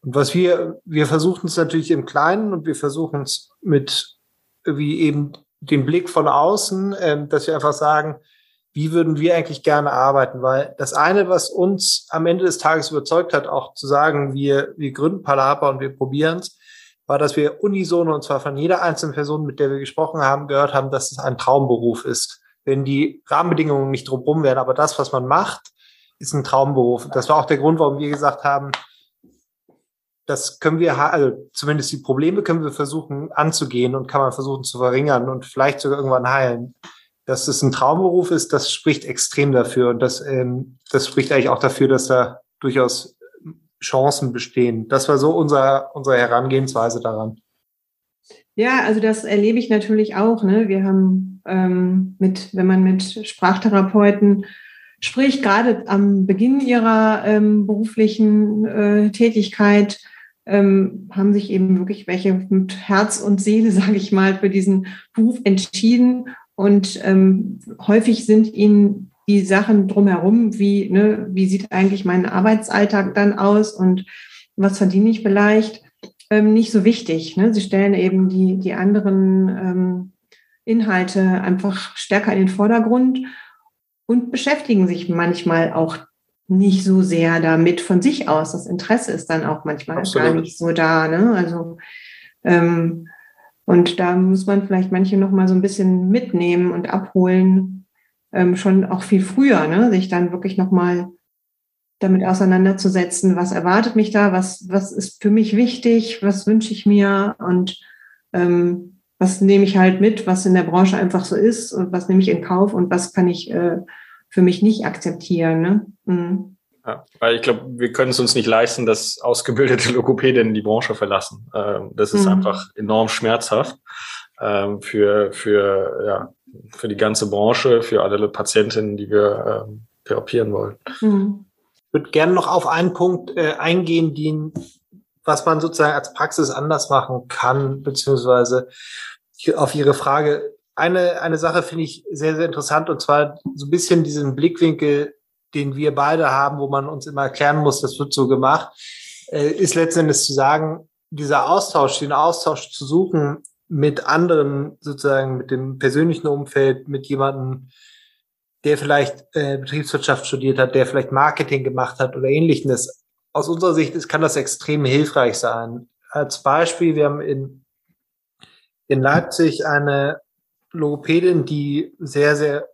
Und was wir, wir versuchen es natürlich im Kleinen und wir versuchen es mit wie eben dem Blick von außen, äh, dass wir einfach sagen, wie würden wir eigentlich gerne arbeiten? Weil das eine, was uns am Ende des Tages überzeugt hat, auch zu sagen, wir, wir gründen Palapa und wir probieren es, war, dass wir unisono und zwar von jeder einzelnen Person, mit der wir gesprochen haben, gehört haben, dass es ein Traumberuf ist. Wenn die Rahmenbedingungen nicht drumherum wären, aber das, was man macht, ist ein Traumberuf. Das war auch der Grund, warum wir gesagt haben, das können wir, also zumindest die Probleme können wir versuchen anzugehen und kann man versuchen zu verringern und vielleicht sogar irgendwann heilen. Dass es ein Traumberuf ist, das spricht extrem dafür und das, ähm, das spricht eigentlich auch dafür, dass da durchaus Chancen bestehen. Das war so unser, unsere Herangehensweise daran. Ja, also das erlebe ich natürlich auch. Ne? Wir haben ähm, mit, wenn man mit Sprachtherapeuten spricht, gerade am Beginn ihrer ähm, beruflichen äh, Tätigkeit, ähm, haben sich eben wirklich welche mit Herz und Seele, sage ich mal, für diesen Beruf entschieden. Und ähm, häufig sind ihnen die Sachen drumherum, wie, ne, wie sieht eigentlich mein Arbeitsalltag dann aus und was verdiene ich vielleicht, ähm, nicht so wichtig. Ne? Sie stellen eben die, die anderen ähm, Inhalte einfach stärker in den Vordergrund und beschäftigen sich manchmal auch nicht so sehr damit von sich aus. Das Interesse ist dann auch manchmal Absolut. gar nicht so da. Ne? Also ähm, und da muss man vielleicht manche noch mal so ein bisschen mitnehmen und abholen, ähm, schon auch viel früher, ne? sich dann wirklich noch mal damit auseinanderzusetzen, was erwartet mich da, was, was ist für mich wichtig, was wünsche ich mir und ähm, was nehme ich halt mit, was in der Branche einfach so ist und was nehme ich in Kauf und was kann ich äh, für mich nicht akzeptieren. Ne? Mhm. Ja, weil ich glaube, wir können es uns nicht leisten, dass ausgebildete Logopädinnen die Branche verlassen. Ähm, das ist mhm. einfach enorm schmerzhaft ähm, für, für, ja, für die ganze Branche, für alle Patientinnen, die wir ähm, therapieren wollen. Mhm würde gerne noch auf einen Punkt äh, eingehen, den, was man sozusagen als Praxis anders machen kann, beziehungsweise auf Ihre Frage. Eine, eine Sache finde ich sehr, sehr interessant, und zwar so ein bisschen diesen Blickwinkel, den wir beide haben, wo man uns immer erklären muss, das wird so gemacht, äh, ist letztendlich zu sagen, dieser Austausch, den Austausch zu suchen mit anderen, sozusagen mit dem persönlichen Umfeld, mit jemandem, der vielleicht äh, Betriebswirtschaft studiert hat, der vielleicht Marketing gemacht hat oder ähnliches. Aus unserer Sicht kann das extrem hilfreich sein. Als Beispiel, wir haben in, in Leipzig eine Logopädin, die sehr, sehr,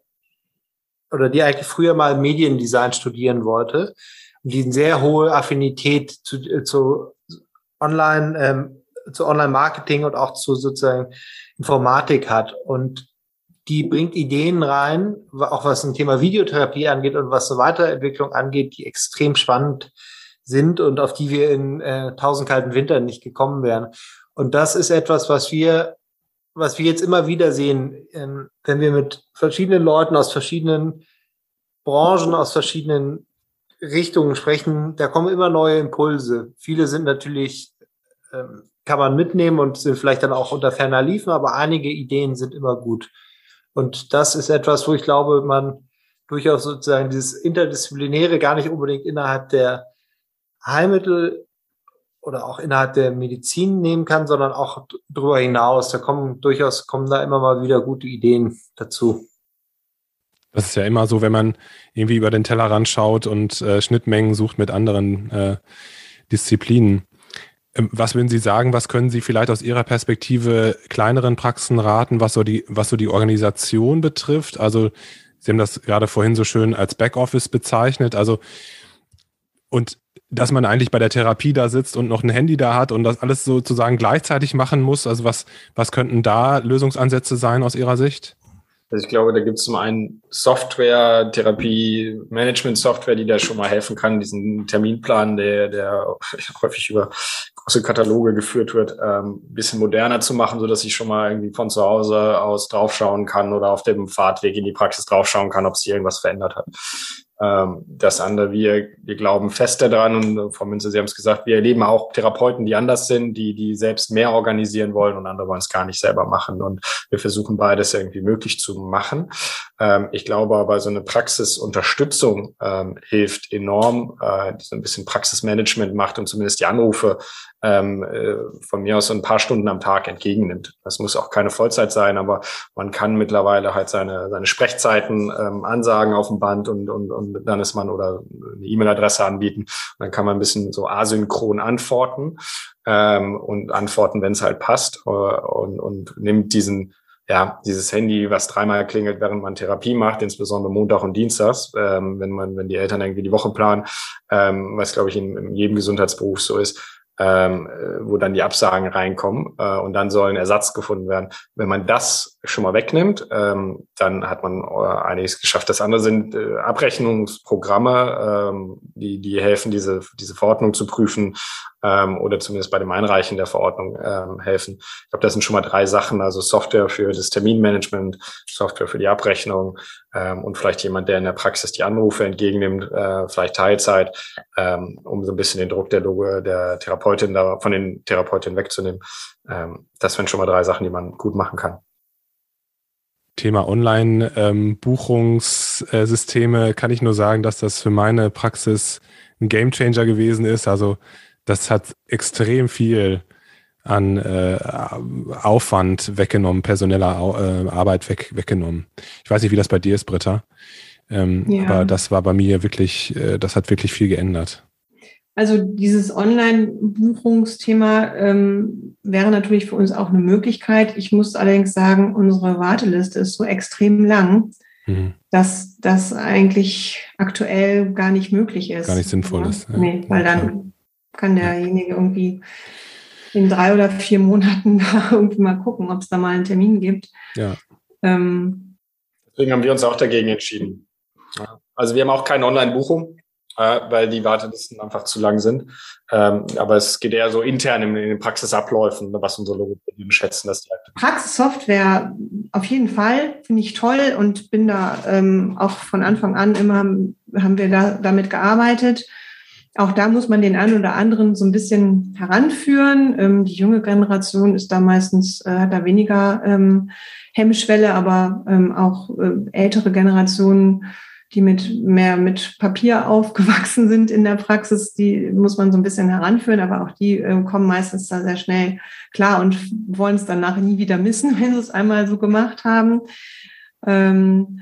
oder die eigentlich früher mal Mediendesign studieren wollte, die eine sehr hohe Affinität zu, äh, zu Online, ähm, zu Online-Marketing und auch zu sozusagen Informatik hat. Und die bringt Ideen rein, auch was ein Thema Videotherapie angeht und was so Weiterentwicklung angeht, die extrem spannend sind und auf die wir in äh, tausend kalten Wintern nicht gekommen wären. Und das ist etwas, was wir, was wir jetzt immer wieder sehen, ähm, wenn wir mit verschiedenen Leuten aus verschiedenen Branchen, aus verschiedenen Richtungen sprechen, da kommen immer neue Impulse. Viele sind natürlich, ähm, kann man mitnehmen und sind vielleicht dann auch unter ferner Liefen, aber einige Ideen sind immer gut. Und das ist etwas, wo ich glaube, man durchaus sozusagen dieses Interdisziplinäre gar nicht unbedingt innerhalb der Heilmittel oder auch innerhalb der Medizin nehmen kann, sondern auch darüber hinaus. Da kommen durchaus kommen da immer mal wieder gute Ideen dazu. Das ist ja immer so, wenn man irgendwie über den Tellerrand schaut und äh, Schnittmengen sucht mit anderen äh, Disziplinen. Ähm, was würden Sie sagen, was können Sie vielleicht aus Ihrer Perspektive kleineren Praxen raten, was so die, was so die Organisation betrifft? Also Sie haben das gerade vorhin so schön als Backoffice bezeichnet. Also und dass man eigentlich bei der Therapie da sitzt und noch ein Handy da hat und das alles sozusagen gleichzeitig machen muss. Also was, was könnten da Lösungsansätze sein aus Ihrer Sicht? Also ich glaube, da gibt es zum einen Software, Therapie, Management-Software, die da schon mal helfen kann, diesen Terminplan, der, der häufig über große Kataloge geführt wird, ähm, bisschen moderner zu machen, so dass ich schon mal irgendwie von zu Hause aus draufschauen kann oder auf dem Fahrtweg in die Praxis draufschauen kann, ob sich irgendwas verändert hat. Ähm, das andere, wir, wir glauben fest daran und Frau Münze, Sie haben es gesagt, wir erleben auch Therapeuten, die anders sind, die, die selbst mehr organisieren wollen und andere wollen es gar nicht selber machen. Und wir versuchen beides irgendwie möglich zu machen. Ähm, ich glaube aber, so eine Praxisunterstützung ähm, hilft enorm, äh, die so ein bisschen Praxismanagement macht und zumindest die Anrufe ähm, äh, von mir aus so ein paar Stunden am Tag entgegennimmt. Das muss auch keine Vollzeit sein, aber man kann mittlerweile halt seine, seine Sprechzeiten ähm, ansagen auf dem Band und, und, und dann ist man oder eine E-Mail-Adresse anbieten. Und dann kann man ein bisschen so asynchron antworten ähm, und antworten, wenn es halt passt äh, und, und nimmt diesen ja, dieses Handy, was dreimal klingelt, während man Therapie macht, insbesondere Montag und Dienstags, ähm, wenn man, wenn die Eltern irgendwie die Woche planen, ähm, was glaube ich in, in jedem Gesundheitsberuf so ist, ähm, äh, wo dann die Absagen reinkommen äh, und dann soll ein Ersatz gefunden werden. Wenn man das schon mal wegnimmt, ähm, dann hat man äh, einiges geschafft. Das andere sind äh, Abrechnungsprogramme, ähm, die, die helfen, diese, diese Verordnung zu prüfen ähm, oder zumindest bei dem Einreichen der Verordnung ähm, helfen. Ich glaube, das sind schon mal drei Sachen, also Software für das Terminmanagement, Software für die Abrechnung ähm, und vielleicht jemand, der in der Praxis die Anrufe entgegennimmt, äh, vielleicht Teilzeit, ähm, um so ein bisschen den Druck der, Logo, der Therapeutin da von den Therapeutinnen wegzunehmen. Ähm, das wären schon mal drei Sachen, die man gut machen kann. Thema Online-Buchungssysteme ähm, kann ich nur sagen, dass das für meine Praxis ein Gamechanger gewesen ist. Also das hat extrem viel an äh, Aufwand weggenommen, personeller äh, Arbeit weg, weggenommen. Ich weiß nicht, wie das bei dir ist, Britta. Ähm, ja. Aber das war bei mir wirklich, äh, das hat wirklich viel geändert. Also dieses Online-Buchungsthema ähm, wäre natürlich für uns auch eine Möglichkeit. Ich muss allerdings sagen, unsere Warteliste ist so extrem lang, mhm. dass das eigentlich aktuell gar nicht möglich ist. Gar nicht sinnvoll ist. Ja. Nee, weil dann kann derjenige irgendwie in drei oder vier Monaten da irgendwie mal gucken, ob es da mal einen Termin gibt. Ja. Ähm, Deswegen haben wir uns auch dagegen entschieden. Also wir haben auch keine Online-Buchung, äh, weil die Wartelisten einfach zu lang sind. Ähm, aber es geht eher so intern in, in den Praxisabläufen, was unsere Logopäden schätzen. Dass die halt Praxissoftware auf jeden Fall finde ich toll und bin da ähm, auch von Anfang an immer haben wir da damit gearbeitet. Auch da muss man den einen oder anderen so ein bisschen heranführen. Ähm, die junge Generation ist da meistens, äh, hat da weniger ähm, Hemmschwelle, aber ähm, auch äh, ältere Generationen, die mit mehr mit Papier aufgewachsen sind in der Praxis, die muss man so ein bisschen heranführen, aber auch die äh, kommen meistens da sehr schnell klar und wollen es dann nachher nie wieder missen, wenn sie es einmal so gemacht haben. Ähm,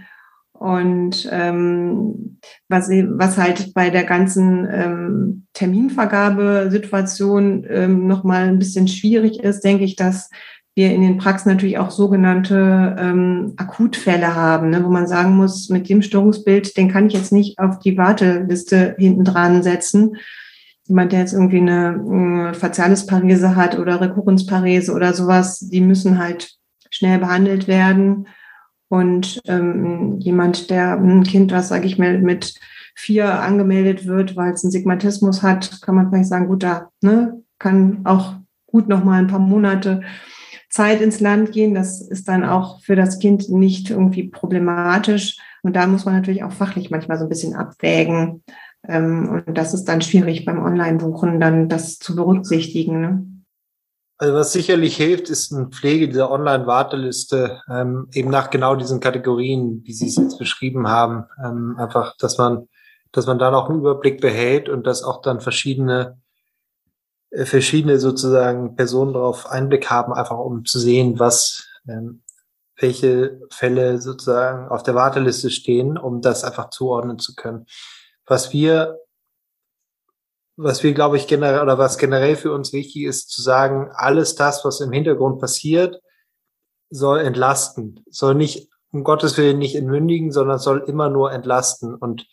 und ähm, was, was halt bei der ganzen ähm, Terminvergabesituation ähm, nochmal ein bisschen schwierig ist, denke ich, dass wir in den Praxen natürlich auch sogenannte ähm, Akutfälle haben, ne, wo man sagen muss, mit dem Störungsbild, den kann ich jetzt nicht auf die Warteliste hinten dran setzen. Jemand, der jetzt irgendwie eine äh, Facialisparese hat oder Rekurrenzparese oder sowas, die müssen halt schnell behandelt werden und ähm, jemand, der ein Kind, was sage ich mal, mit vier angemeldet wird, weil es einen Sigmatismus hat, kann man vielleicht sagen, gut, da ne, kann auch gut noch mal ein paar Monate Zeit ins Land gehen. Das ist dann auch für das Kind nicht irgendwie problematisch. Und da muss man natürlich auch fachlich manchmal so ein bisschen abwägen. Ähm, und das ist dann schwierig beim Online-Buchen, dann das zu berücksichtigen. Ne? Also was sicherlich hilft, ist eine Pflege dieser Online-Warteliste, ähm, eben nach genau diesen Kategorien, wie Sie es jetzt beschrieben haben. Ähm, einfach, dass man, dass man da noch einen Überblick behält und dass auch dann verschiedene, äh, verschiedene sozusagen Personen darauf Einblick haben, einfach um zu sehen, was, ähm, welche Fälle sozusagen auf der Warteliste stehen, um das einfach zuordnen zu können. Was wir was wir, glaube ich, generell oder was generell für uns wichtig ist, zu sagen, alles das, was im Hintergrund passiert, soll entlasten, soll nicht, um Gottes Willen nicht entmündigen, sondern soll immer nur entlasten. Und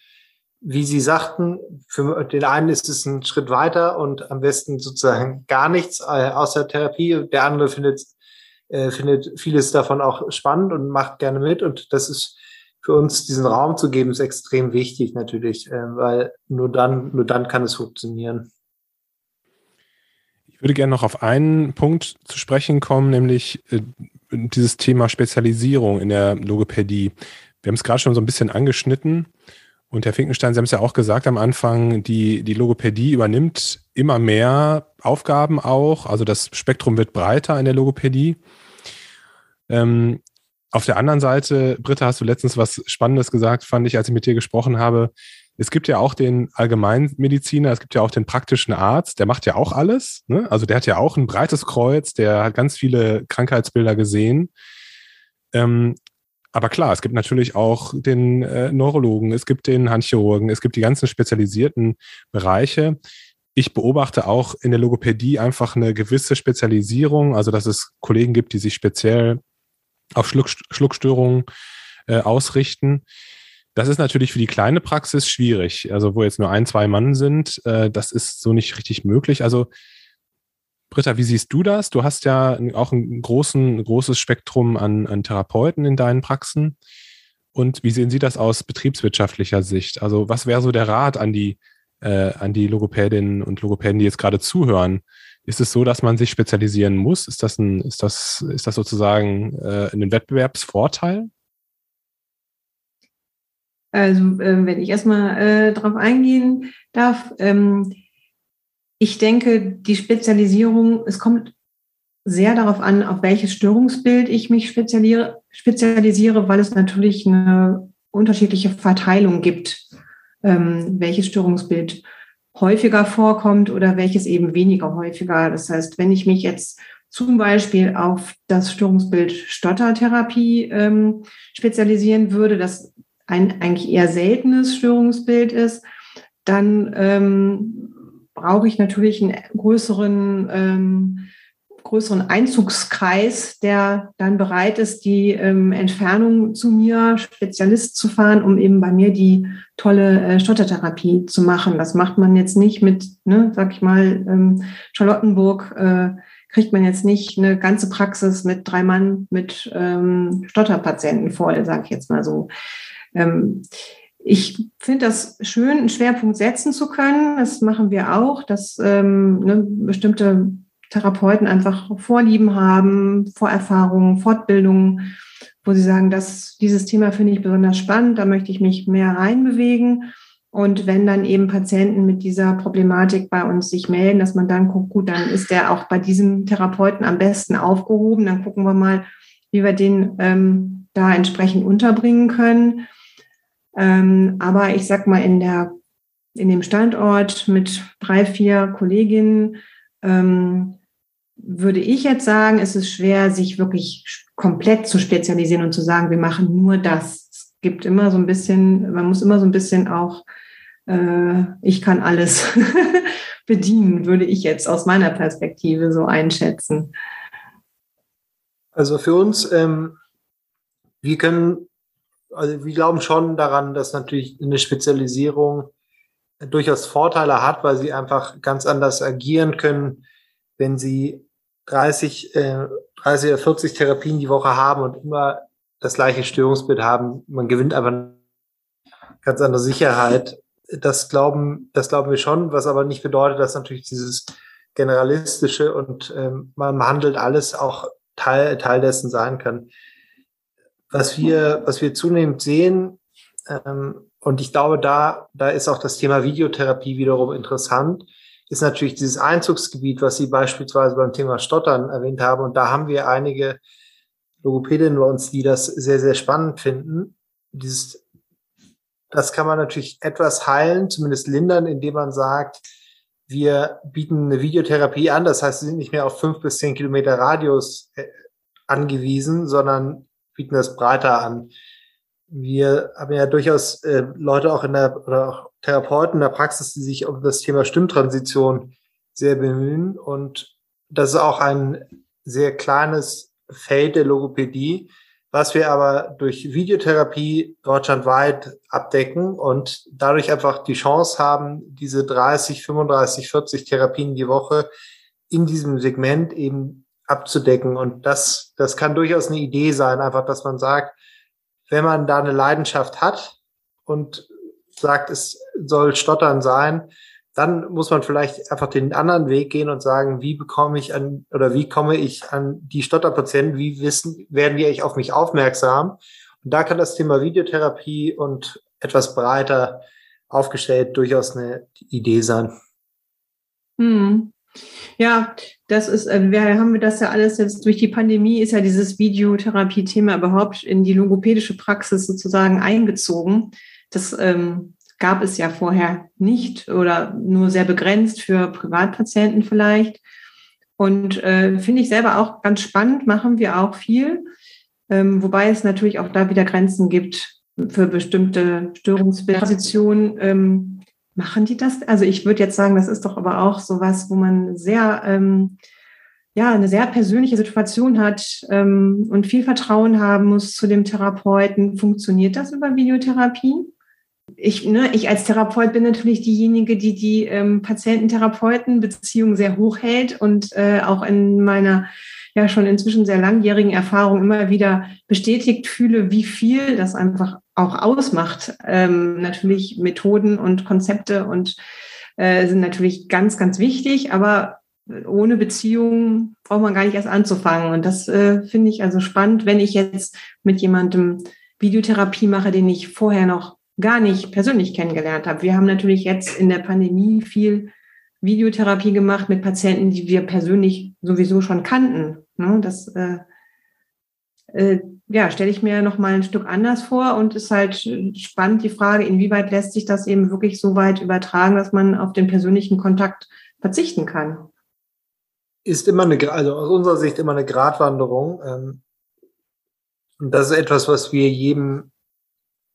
wie Sie sagten, für den einen ist es ein Schritt weiter und am besten sozusagen gar nichts äh, außer Therapie. Der andere findet, äh, findet vieles davon auch spannend und macht gerne mit. Und das ist für uns diesen Raum zu geben, ist extrem wichtig natürlich, äh, weil nur dann, nur dann kann es funktionieren. Ich würde gerne noch auf einen Punkt zu sprechen kommen, nämlich äh, dieses Thema Spezialisierung in der Logopädie. Wir haben es gerade schon so ein bisschen angeschnitten. Und Herr Finkenstein, Sie haben es ja auch gesagt am Anfang, die, die Logopädie übernimmt immer mehr Aufgaben auch. Also das Spektrum wird breiter in der Logopädie. Ähm, auf der anderen Seite, Britta, hast du letztens was Spannendes gesagt, fand ich, als ich mit dir gesprochen habe. Es gibt ja auch den Allgemeinmediziner, es gibt ja auch den praktischen Arzt, der macht ja auch alles. Ne? Also der hat ja auch ein breites Kreuz, der hat ganz viele Krankheitsbilder gesehen. Ähm, aber klar, es gibt natürlich auch den äh, Neurologen, es gibt den Handchirurgen, es gibt die ganzen spezialisierten Bereiche. Ich beobachte auch in der Logopädie einfach eine gewisse Spezialisierung, also dass es Kollegen gibt, die sich speziell auf Schluck, Schluckstörungen äh, ausrichten. Das ist natürlich für die kleine Praxis schwierig. Also wo jetzt nur ein, zwei Mann sind, äh, das ist so nicht richtig möglich. Also Britta, wie siehst du das? Du hast ja auch ein, großen, großes Spektrum an, an Therapeuten in deinen Praxen. Und wie sehen Sie das aus betriebswirtschaftlicher Sicht? Also was wäre so der Rat an die, äh, an die Logopädinnen und Logopäden, die jetzt gerade zuhören? Ist es so, dass man sich spezialisieren muss? Ist das, ein, ist das, ist das sozusagen äh, ein Wettbewerbsvorteil? Also äh, wenn ich erstmal äh, darauf eingehen darf, ähm, ich denke, die Spezialisierung, es kommt sehr darauf an, auf welches Störungsbild ich mich spezialisiere, spezialisiere weil es natürlich eine unterschiedliche Verteilung gibt, ähm, welches Störungsbild häufiger vorkommt oder welches eben weniger häufiger. Das heißt, wenn ich mich jetzt zum Beispiel auf das Störungsbild Stottertherapie ähm, spezialisieren würde, das ein eigentlich eher seltenes Störungsbild ist, dann ähm, brauche ich natürlich einen größeren, ähm, größeren Einzugskreis, der dann bereit ist, die ähm, Entfernung zu mir, Spezialist zu fahren, um eben bei mir die tolle äh, Stottertherapie zu machen. Das macht man jetzt nicht mit, ne, sag ich mal, ähm, Charlottenburg. Äh, kriegt man jetzt nicht eine ganze Praxis mit drei Mann mit ähm, Stotterpatienten voll, sage ich jetzt mal so. Ähm, ich finde das schön, einen Schwerpunkt setzen zu können. Das machen wir auch, dass ähm, ne, bestimmte Therapeuten einfach Vorlieben haben, Vorerfahrungen, Fortbildungen, wo sie sagen, dass dieses Thema finde ich besonders spannend, da möchte ich mich mehr reinbewegen. Und wenn dann eben Patienten mit dieser Problematik bei uns sich melden, dass man dann guckt, gut, dann ist der auch bei diesem Therapeuten am besten aufgehoben. Dann gucken wir mal, wie wir den ähm, da entsprechend unterbringen können. Ähm, aber ich sag mal, in der, in dem Standort mit drei, vier Kolleginnen, ähm, würde ich jetzt sagen, ist es schwer, sich wirklich komplett zu spezialisieren und zu sagen, wir machen nur das. Es gibt immer so ein bisschen, man muss immer so ein bisschen auch, äh, ich kann alles bedienen, würde ich jetzt aus meiner Perspektive so einschätzen. Also für uns, ähm, wir können also wir glauben schon daran, dass natürlich eine Spezialisierung durchaus Vorteile hat, weil sie einfach ganz anders agieren können, wenn sie 30, äh, 30 oder 40 Therapien die Woche haben und immer das gleiche Störungsbild haben. Man gewinnt aber ganz andere Sicherheit. Das glauben, das glauben wir schon, was aber nicht bedeutet, dass natürlich dieses generalistische und ähm, man handelt alles auch Teil, Teil dessen sein kann was wir, was wir zunehmend sehen, ähm, und ich glaube, da, da ist auch das Thema Videotherapie wiederum interessant, ist natürlich dieses Einzugsgebiet, was Sie beispielsweise beim Thema Stottern erwähnt haben. Und da haben wir einige Logopädinnen bei uns, die das sehr, sehr spannend finden. Dieses, das kann man natürlich etwas heilen, zumindest lindern, indem man sagt, wir bieten eine Videotherapie an. Das heißt, Sie sind nicht mehr auf fünf bis zehn Kilometer Radius äh, angewiesen, sondern bieten das breiter an. Wir haben ja durchaus äh, Leute auch in der oder auch Therapeuten in der Praxis, die sich um das Thema Stimmtransition sehr bemühen. Und das ist auch ein sehr kleines Feld der Logopädie, was wir aber durch Videotherapie deutschlandweit abdecken und dadurch einfach die Chance haben, diese 30, 35, 40 Therapien die Woche in diesem Segment eben abzudecken. Und das, das kann durchaus eine Idee sein, einfach, dass man sagt, wenn man da eine Leidenschaft hat und sagt, es soll Stottern sein, dann muss man vielleicht einfach den anderen Weg gehen und sagen, wie bekomme ich an oder wie komme ich an die Stotterpatienten, wie wissen, werden die eigentlich auf mich aufmerksam? Und da kann das Thema Videotherapie und etwas breiter aufgestellt durchaus eine Idee sein. Hm. Ja, das ist, äh, wir haben das ja alles jetzt durch die Pandemie ist ja dieses Videotherapie-Thema überhaupt in die logopädische Praxis sozusagen eingezogen. Das ähm, gab es ja vorher nicht oder nur sehr begrenzt für Privatpatienten vielleicht. Und äh, finde ich selber auch ganz spannend, machen wir auch viel. Ähm, wobei es natürlich auch da wieder Grenzen gibt für bestimmte Störungspositionen. Ähm, Machen die das? Also ich würde jetzt sagen, das ist doch aber auch sowas, wo man sehr, ähm, ja, eine sehr persönliche Situation hat ähm, und viel Vertrauen haben muss zu dem Therapeuten. Funktioniert das über Videotherapie? ich, ne, ich als Therapeut bin natürlich diejenige, die die ähm, Patienten-Therapeuten-Beziehung sehr hoch hält und äh, auch in meiner ja schon inzwischen sehr langjährigen Erfahrung immer wieder bestätigt fühle, wie viel das einfach auch ausmacht. Ähm, natürlich Methoden und Konzepte und äh, sind natürlich ganz, ganz wichtig, aber ohne Beziehung braucht man gar nicht erst anzufangen. Und das äh, finde ich also spannend, wenn ich jetzt mit jemandem Videotherapie mache, den ich vorher noch gar nicht persönlich kennengelernt habe. Wir haben natürlich jetzt in der Pandemie viel Videotherapie gemacht mit Patienten, die wir persönlich sowieso schon kannten. Ne? Das äh, äh, ja, stelle ich mir noch mal ein Stück anders vor und ist halt spannend die Frage, inwieweit lässt sich das eben wirklich so weit übertragen, dass man auf den persönlichen Kontakt verzichten kann. Ist immer eine, also aus unserer Sicht immer eine Gratwanderung. Ähm, und das ist etwas, was wir jedem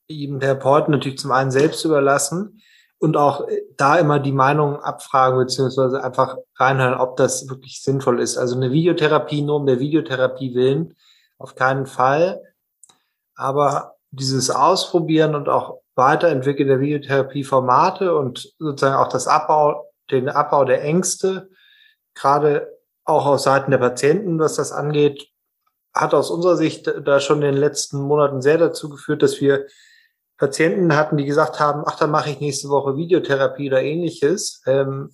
jedem Therapeuten natürlich zum einen selbst überlassen und auch äh, da immer die Meinung abfragen beziehungsweise einfach reinhören, ob das wirklich sinnvoll ist. Also eine Videotherapie nur um der Videotherapie willen, auf keinen Fall. Aber dieses Ausprobieren und auch Weiterentwickeln der Videotherapie-Formate und sozusagen auch das Abbau, den Abbau der Ängste, gerade auch aus Seiten der Patienten, was das angeht, hat aus unserer Sicht da schon in den letzten Monaten sehr dazu geführt, dass wir Patienten hatten, die gesagt haben, ach, dann mache ich nächste Woche Videotherapie oder ähnliches, ähm,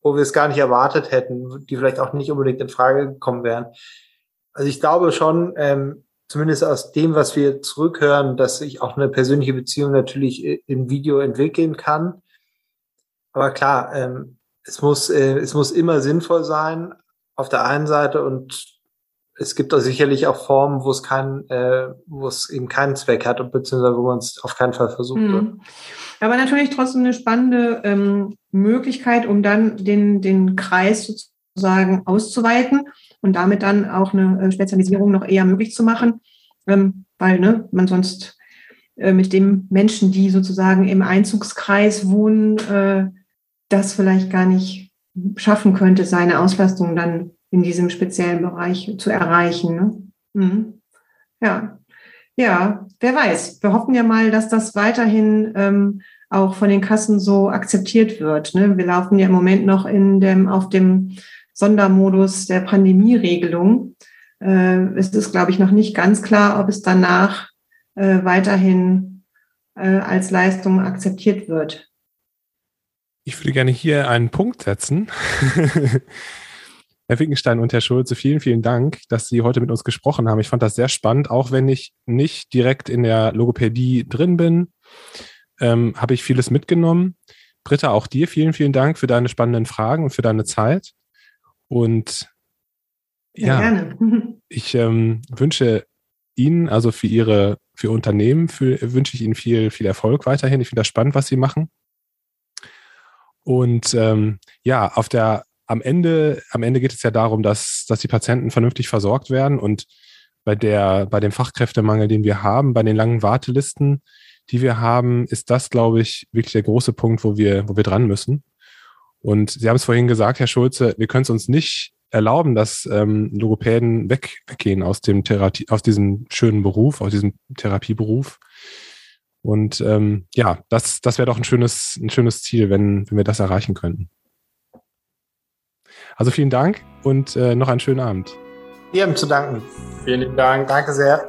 wo wir es gar nicht erwartet hätten, die vielleicht auch nicht unbedingt in Frage gekommen wären. Also ich glaube schon, ähm, zumindest aus dem, was wir zurückhören, dass sich auch eine persönliche Beziehung natürlich im Video entwickeln kann. Aber klar, ähm, es muss, äh, es muss immer sinnvoll sein auf der einen Seite und es gibt da sicherlich auch Formen, wo es keinen, äh, wo es eben keinen Zweck hat, beziehungsweise wo man es auf keinen Fall versucht. Mhm. Aber natürlich trotzdem eine spannende ähm, Möglichkeit, um dann den, den Kreis sozusagen auszuweiten und damit dann auch eine äh, Spezialisierung noch eher möglich zu machen, ähm, weil ne, man sonst äh, mit dem Menschen, die sozusagen im Einzugskreis wohnen, äh, das vielleicht gar nicht schaffen könnte, seine Auslastung dann in diesem speziellen Bereich zu erreichen. Ne? Mhm. Ja. Ja, wer weiß. Wir hoffen ja mal, dass das weiterhin ähm, auch von den Kassen so akzeptiert wird. Ne? Wir laufen ja im Moment noch in dem, auf dem Sondermodus der Pandemieregelung. Äh, es ist, glaube ich, noch nicht ganz klar, ob es danach äh, weiterhin äh, als Leistung akzeptiert wird. Ich würde gerne hier einen Punkt setzen. Herr Wickenstein und Herr Schulze, vielen, vielen Dank, dass Sie heute mit uns gesprochen haben. Ich fand das sehr spannend, auch wenn ich nicht direkt in der Logopädie drin bin, ähm, habe ich vieles mitgenommen. Britta, auch dir vielen, vielen Dank für deine spannenden Fragen und für deine Zeit. Und ja, ja ich ähm, wünsche Ihnen, also für Ihre, für Unternehmen, für, wünsche ich Ihnen viel, viel Erfolg weiterhin. Ich finde das spannend, was Sie machen. Und ähm, ja, auf der am Ende, am Ende geht es ja darum, dass, dass die Patienten vernünftig versorgt werden und bei der, bei dem Fachkräftemangel, den wir haben, bei den langen Wartelisten, die wir haben, ist das, glaube ich, wirklich der große Punkt, wo wir, wo wir dran müssen. Und Sie haben es vorhin gesagt, Herr Schulze, wir können es uns nicht erlauben, dass ähm, Logopäden weg, weggehen aus dem Therapie, aus diesem schönen Beruf, aus diesem Therapieberuf. Und ähm, ja, das, das wäre doch ein schönes, ein schönes Ziel, wenn, wenn wir das erreichen könnten. Also vielen Dank und äh, noch einen schönen Abend. Wir haben zu danken. Vielen Dank. Danke sehr.